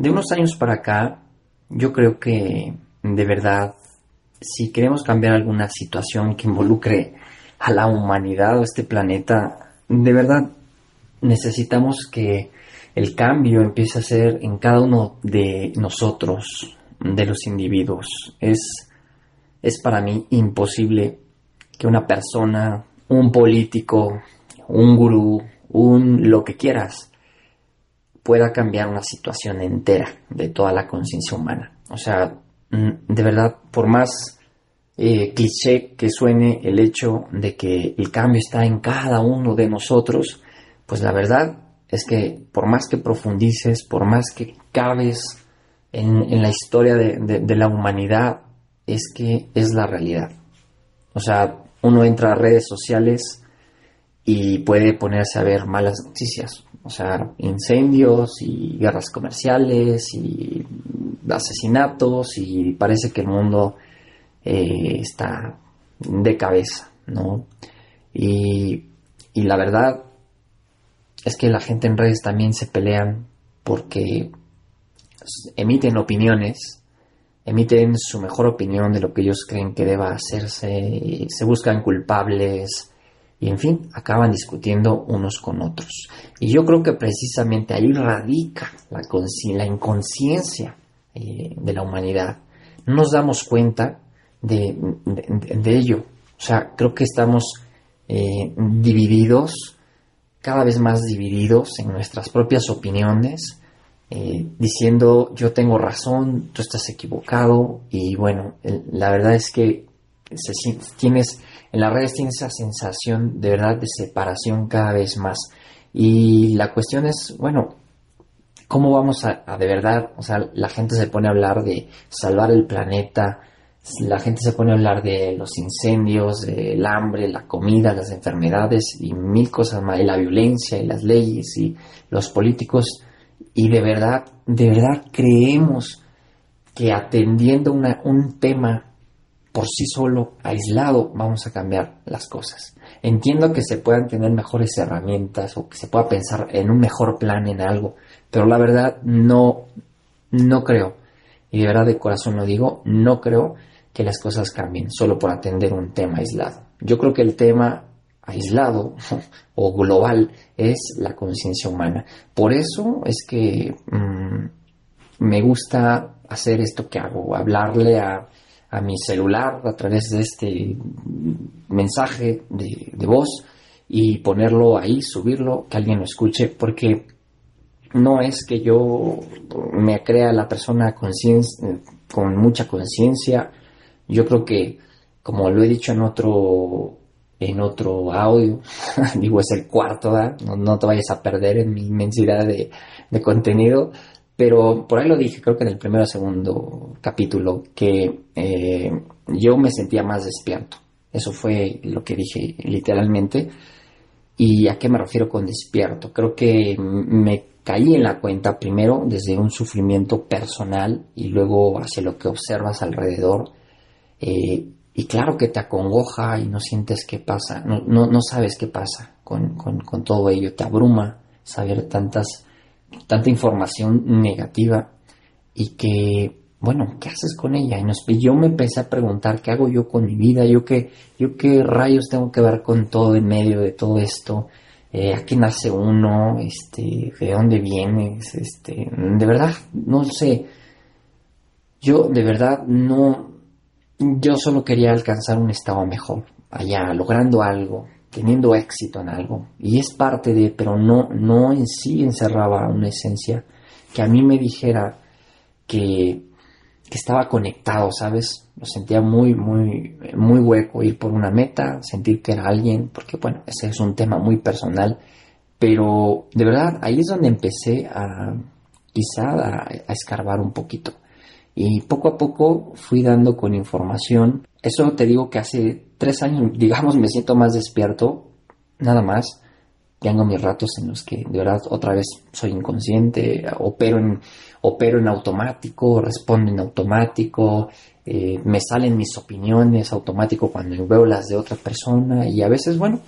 De unos años para acá, yo creo que de verdad, si queremos cambiar alguna situación que involucre a la humanidad o este planeta, de verdad necesitamos que el cambio empiece a ser en cada uno de nosotros, de los individuos. Es, es para mí imposible que una persona, un político, un gurú, un lo que quieras, pueda cambiar una situación entera de toda la conciencia humana. O sea, mm, de verdad, por más eh, cliché que suene el hecho de que el cambio está en cada uno de nosotros, pues la verdad es que por más que profundices, por más que cabes en, la historia de, la humanidad, es que es la realidad. O sea, uno entra a redes sociales y puede ponerse a ver malas noticias, o sea, incendios y guerras comerciales y asesinatos y parece que el mundo eh, está de cabeza, ¿no? Y, y la verdad es que la gente en redes también se pelean porque emiten opiniones, emiten su mejor opinión de lo que ellos creen que deba hacerse, se buscan culpables, y en fin, acaban discutiendo unos con otros. Y yo creo que precisamente ahí radica la, la inconsciencia eh, de la humanidad. No nos damos cuenta de, ello. O sea, creo que estamos eh, divididos, cada vez más divididos en nuestras propias opiniones, eh, diciendo yo tengo razón, tú estás equivocado y bueno, la verdad es que tienes en las redes tienes esa sensación de verdad de separación cada vez más. Y la cuestión es, bueno, ¿cómo vamos a, de verdad? O sea, la gente se pone a hablar de salvar el planeta, la gente se pone a hablar de los incendios, del hambre, la comida, las enfermedades y mil cosas más, y la violencia y las leyes y los políticos. Y de verdad, de verdad creemos que atendiendo un tema por sí solo, aislado, vamos a cambiar las cosas. Entiendo que se puedan tener mejores herramientas o que se pueda pensar en un mejor plan en algo, pero la verdad no, no creo, y de verdad de corazón lo digo, no creo que las cosas cambien solo por atender un tema aislado. Yo creo que el tema aislado o global es la conciencia humana. Por eso es que mm, me gusta hacer esto que hago, hablarle a a mi celular a través de este mensaje de, voz y ponerlo ahí, subirlo, que alguien lo escuche, porque no es que yo me crea la persona con mucha conciencia. Yo creo que, como lo he dicho en otro, en otro audio, digo es el cuarto, no, te vayas a perder en mi inmensidad de, de contenido. Pero por ahí lo dije, creo que en el primero o segundo capítulo, que eh, yo me sentía más despierto. Eso fue lo que dije literalmente. ¿Y a qué me refiero con despierto? Creo que me caí en la cuenta primero desde un sufrimiento personal y luego hacia lo que observas alrededor. Eh, y claro que te acongoja y no sientes qué pasa, no, no, sabes qué pasa con, con todo ello, te abruma saber tantas tanta información negativa y que, bueno, ¿qué haces con ella? Y yo me empecé a preguntar, ¿qué hago yo con mi vida? ¿Yo qué, yo qué rayos tengo que ver con todo en medio de todo esto? Eh, ¿A qué nace uno? Este, ¿De dónde vienes? Este, de verdad, no sé. Yo de verdad no, yo solo quería alcanzar un estado mejor, allá, logrando algo, teniendo éxito en algo. Y es parte de, pero no, no en sí encerraba una esencia que a mí me dijera que, que estaba conectado, ¿sabes? Lo sentía muy, muy, muy hueco ir por una meta, sentir que era alguien, porque bueno, ese es un tema muy personal. Pero de verdad, ahí es donde empecé a, quizá a, a escarbar un poquito. Y poco a poco fui dando con información. Eso te digo que hace tres años, digamos, me siento más despierto, nada más. Tengo mis ratos en los que de verdad otra vez soy inconsciente, opero en, opero en automático, respondo en automático, eh, me salen mis opiniones automático cuando veo las de otra persona y a veces, bueno,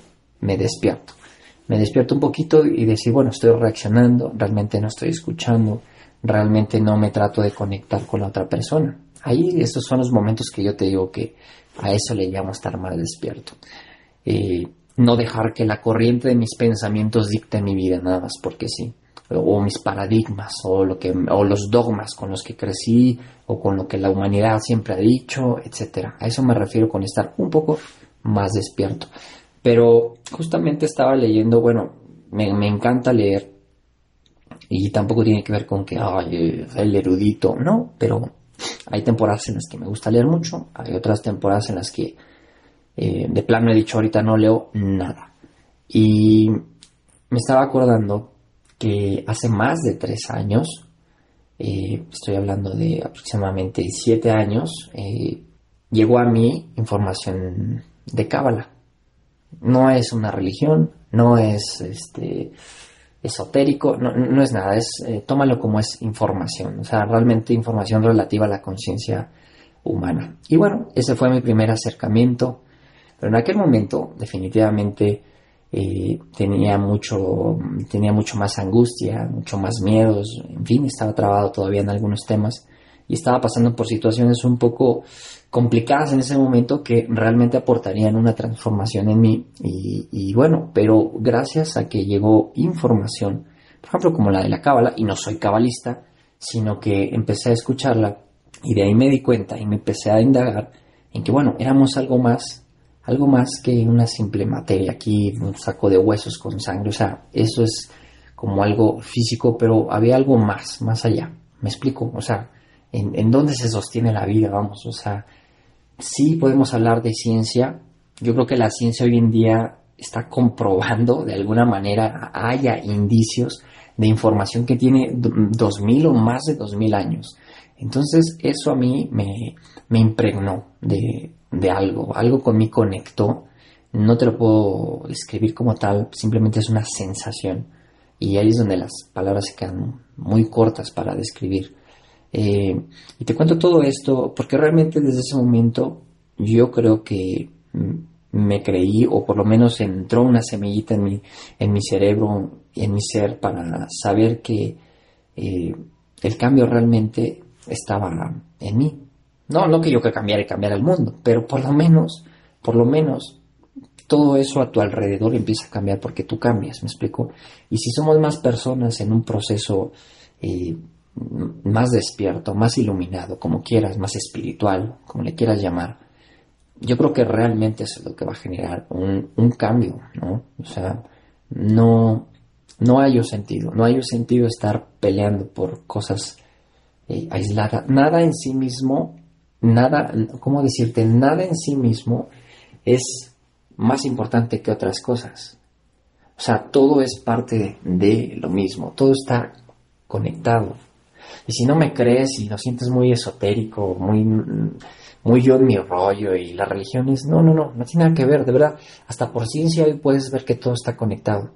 me despierto. Me despierto un poquito y decir, bueno, estoy reaccionando, realmente no estoy escuchando, realmente no me trato de conectar con la otra persona. Ahí esos son los momentos que yo te digo que a eso le llamo estar más despierto. Eh, no dejar que la corriente de mis pensamientos dicte mi vida nada más porque sí o mis paradigmas o lo que o los dogmas con los que crecí o con lo que la humanidad siempre ha dicho, etcétera. A eso me refiero con estar un poco más despierto. Pero justamente estaba leyendo, bueno, me, encanta leer y tampoco tiene que ver con que ay, el erudito, no, pero hay temporadas en las que me gusta leer mucho, hay otras temporadas en las que eh, de plano he dicho ahorita no leo nada. Y me estaba acordando que hace más de tres años, eh, estoy hablando de aproximadamente siete años, eh, llegó a mí información de Cábala. No es una religión, no es este, esotérico, no, es nada, es tómalo como es información, o sea, realmente información relativa a la conciencia humana. Y bueno, ese fue mi primer acercamiento pero en aquel momento, definitivamente, eh, tenía, mucho, tenía mucho más angustia, mucho más miedos, en fin, estaba trabado todavía en algunos temas y estaba pasando por situaciones un poco complicadas en ese momento que realmente aportarían una transformación en mí. Y, bueno, pero gracias a que llegó información, por ejemplo, como la de la cábala, y no soy cabalista, sino que empecé a escucharla y de ahí me di cuenta y me empecé a indagar en que, bueno, éramos algo más algo más que una simple materia, aquí un saco de huesos con sangre, o sea, eso es como algo físico, pero había algo más, más allá, me explico, o sea, en, dónde se sostiene la vida, vamos, o sea, sí podemos hablar de ciencia, yo creo que la ciencia hoy en día está comprobando de alguna manera, haya indicios de información que tiene dos mil o más de dos mil años. Entonces eso a mí me, impregnó de, de algo, algo con mí conectó, no te lo puedo describir como tal, simplemente es una sensación y ahí es donde las palabras se quedan muy cortas para describir. Eh, y te cuento todo esto porque realmente desde ese momento yo creo que me creí o por lo menos entró una semillita en mi, en mi cerebro y en mi ser para saber que eh, el cambio realmente estaba en mí. No, no que yo que cambiar y cambiar el mundo, pero por lo menos, por lo menos, todo eso a tu alrededor empieza a cambiar porque tú cambias, ¿me explico? Y si somos más personas en un proceso eh, más despierto, más iluminado, como quieras, más espiritual, como le quieras llamar, yo creo que realmente es lo que va a generar un, un cambio, ¿no? O sea, no, no hay sentido, no hay sentido estar peleando por cosas eh, aisladas. Nada en sí mismo nada, ¿cómo decirte? Nada en sí mismo es más importante que otras cosas. O sea, todo es parte de lo mismo, todo está conectado. Y si no me crees y lo sientes muy esotérico, muy, muy yo en mi rollo y las religiones, no, no, no, no tiene nada que ver, de verdad. Hasta por ciencia hoy puedes ver que todo está conectado.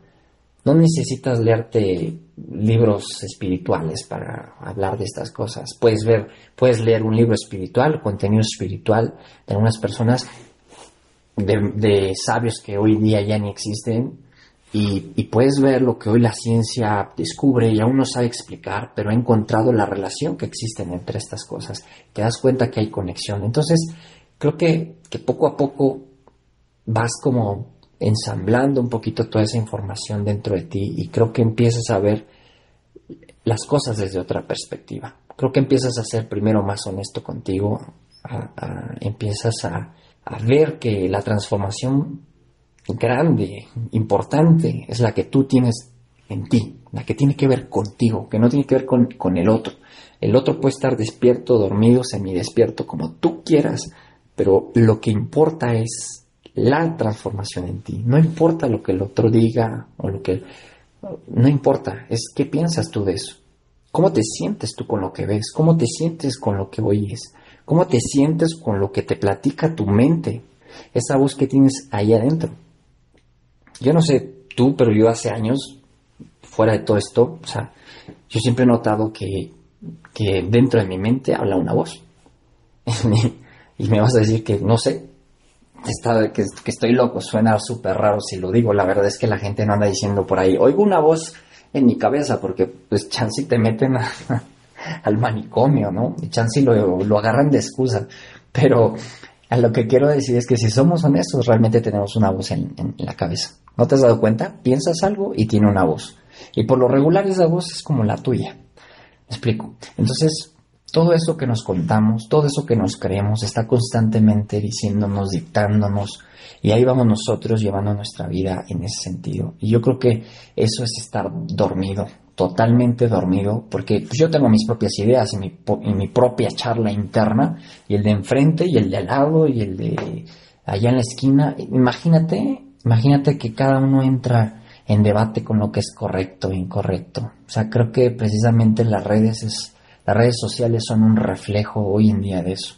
No necesitas leerte libros espirituales para hablar de estas cosas. Puedes ver, puedes leer un libro espiritual, contenido espiritual de algunas personas, de, sabios que hoy día ya ni existen, y, y, puedes ver lo que hoy la ciencia descubre y aún no sabe explicar, pero ha encontrado la relación que existe entre estas cosas. Te das cuenta que hay conexión. Entonces, creo que, que poco a poco vas como ensamblando un poquito toda esa información dentro de ti y creo que empiezas a ver las cosas desde otra perspectiva. Creo que empiezas a ser primero más honesto contigo, empiezas a, ver que la transformación grande, importante, es la que tú tienes en ti, la que tiene que ver contigo, que no tiene que ver con, con el otro. El otro puede estar despierto, dormido, semidespierto, como tú quieras, pero lo que importa es la transformación en ti. No importa lo que el otro diga o lo que... No importa, es qué piensas tú de eso. ¿Cómo te sientes tú con lo que ves? ¿Cómo te sientes con lo que oyes? ¿Cómo te sientes con lo que te platica tu mente? Esa voz que tienes ahí adentro. Yo no sé tú, pero yo hace años, fuera de todo esto, o sea, yo siempre he notado que, dentro de mi mente habla una voz. y me vas a decir que no sé, está, que, que estoy loco, suena súper raro si lo digo. La verdad es que la gente no anda diciendo por ahí, oigo una voz en mi cabeza, porque pues chance te meten al manicomio, ¿no? Y chance lo, lo agarran de excusa. Pero a lo que quiero decir es que si somos honestos, realmente tenemos una voz en, la cabeza. ¿No te has dado cuenta? Piensas algo y tiene una voz. Y por lo regular esa voz es como la tuya. ¿Me explico? Entonces, todo eso que nos contamos, todo eso que nos creemos, está constantemente diciéndonos, dictándonos, y ahí vamos nosotros llevando nuestra vida en ese sentido. Y yo creo que eso es estar dormido, totalmente dormido, porque pues, yo tengo mis propias ideas y mi, mi propia charla interna, y el de enfrente, y el de al lado, y el de allá en la esquina. Imagínate, imagínate que cada uno entra en debate con lo que es correcto e incorrecto. O sea, creo que precisamente las redes es, las redes sociales son un reflejo hoy en día de eso,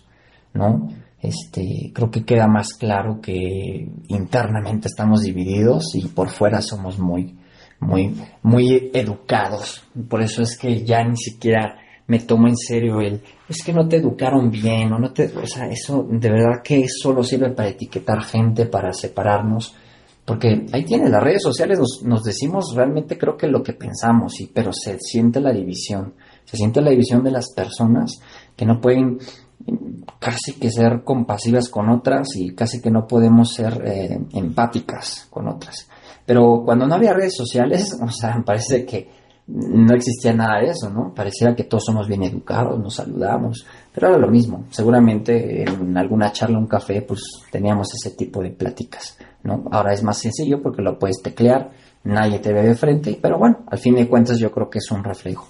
¿no? Este, creo que queda más claro que internamente estamos divididos y por fuera somos muy, muy, muy educados. Por eso es que ya ni siquiera me tomo en serio el, es que no te educaron bien o no te, o sea, eso de verdad que solo sirve para etiquetar gente, para separarnos. Porque ahí tiene, las redes sociales nos, nos decimos realmente creo que lo que pensamos, y, pero se siente la división, se siente la división de las personas que no pueden casi que ser compasivas con otras y casi que no podemos ser eh, empáticas con otras. Pero cuando no había redes sociales, o sea, parece que no existía nada de eso, ¿no? Parecía que todos somos bien educados, nos saludamos, pero era lo mismo. Seguramente en alguna charla, un café, pues teníamos ese tipo de pláticas, ¿no? Ahora es más sencillo porque lo puedes teclear, nadie te ve de frente, pero bueno, al fin de cuentas yo creo que es un reflejo.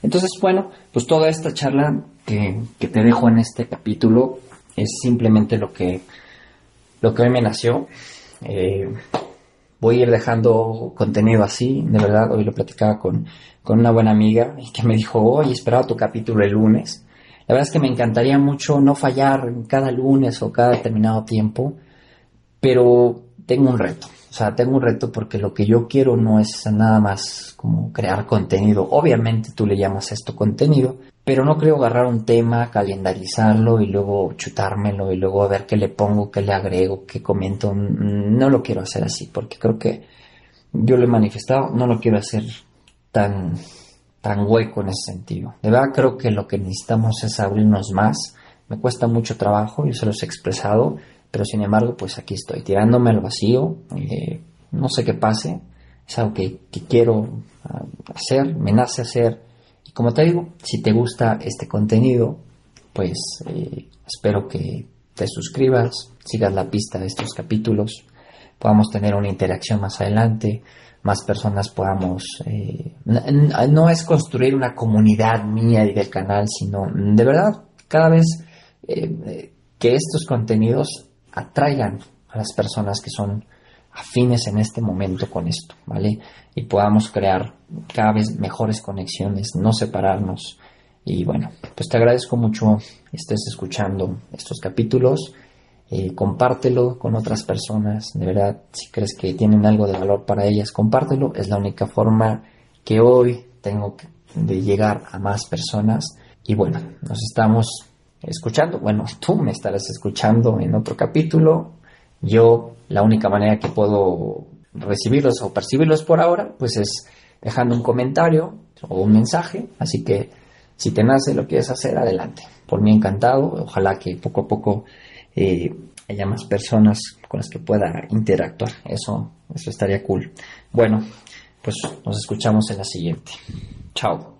Entonces, bueno, pues toda esta charla que, te dejo en este capítulo es simplemente lo que, lo que hoy me nació. Eh, voy a ir dejando contenido así, de verdad, hoy lo platicaba con, con una buena amiga y que me dijo, oye, esperaba tu capítulo el lunes. La verdad es que me encantaría mucho no fallar cada lunes o cada determinado tiempo, pero tengo un reto. O sea, tengo un reto porque lo que yo quiero no es nada más como crear contenido. Obviamente tú le llamas esto contenido, pero no creo agarrar un tema, calendarizarlo y luego chutármelo y luego a ver qué le pongo, qué le agrego, qué comento. No lo quiero hacer así porque creo que yo lo he manifestado, no lo quiero hacer tan, tan hueco en ese sentido. De verdad creo que lo que necesitamos es abrirnos más. Me cuesta mucho trabajo, yo se los he expresado, pero sin embargo, pues aquí estoy, tirándome al vacío, eh, no sé qué pase, es algo que, quiero ah, hacer, me nace hacer. Como te digo, si te gusta este contenido, pues eh, espero que te suscribas, sigas la pista de estos capítulos, podamos tener una interacción más adelante, más personas podamos... Eh, no es construir una comunidad mía y del canal, sino de verdad, cada vez que estos contenidos atraigan a las personas que son afines en este momento con esto, ¿vale? Y podamos crear cada vez mejores conexiones, no separarnos. Y bueno, pues te agradezco mucho estés escuchando estos capítulos. Eh, compártelo con otras personas, de verdad, si crees que tienen algo de valor para ellas, compártelo. Es la única forma que hoy tengo de llegar a más personas. Y bueno, nos estamos escuchando. Bueno, tú me estarás escuchando en otro capítulo. Yo la única manera que puedo recibirlos o percibirlos por ahora, pues es dejando un comentario o un mensaje. Así que si te nace lo quieres hacer, adelante. Por mí encantado. Ojalá que poco a poco eh, haya más personas con las que pueda interactuar. Eso, eso estaría cool. Bueno, pues nos escuchamos en la siguiente. Chao.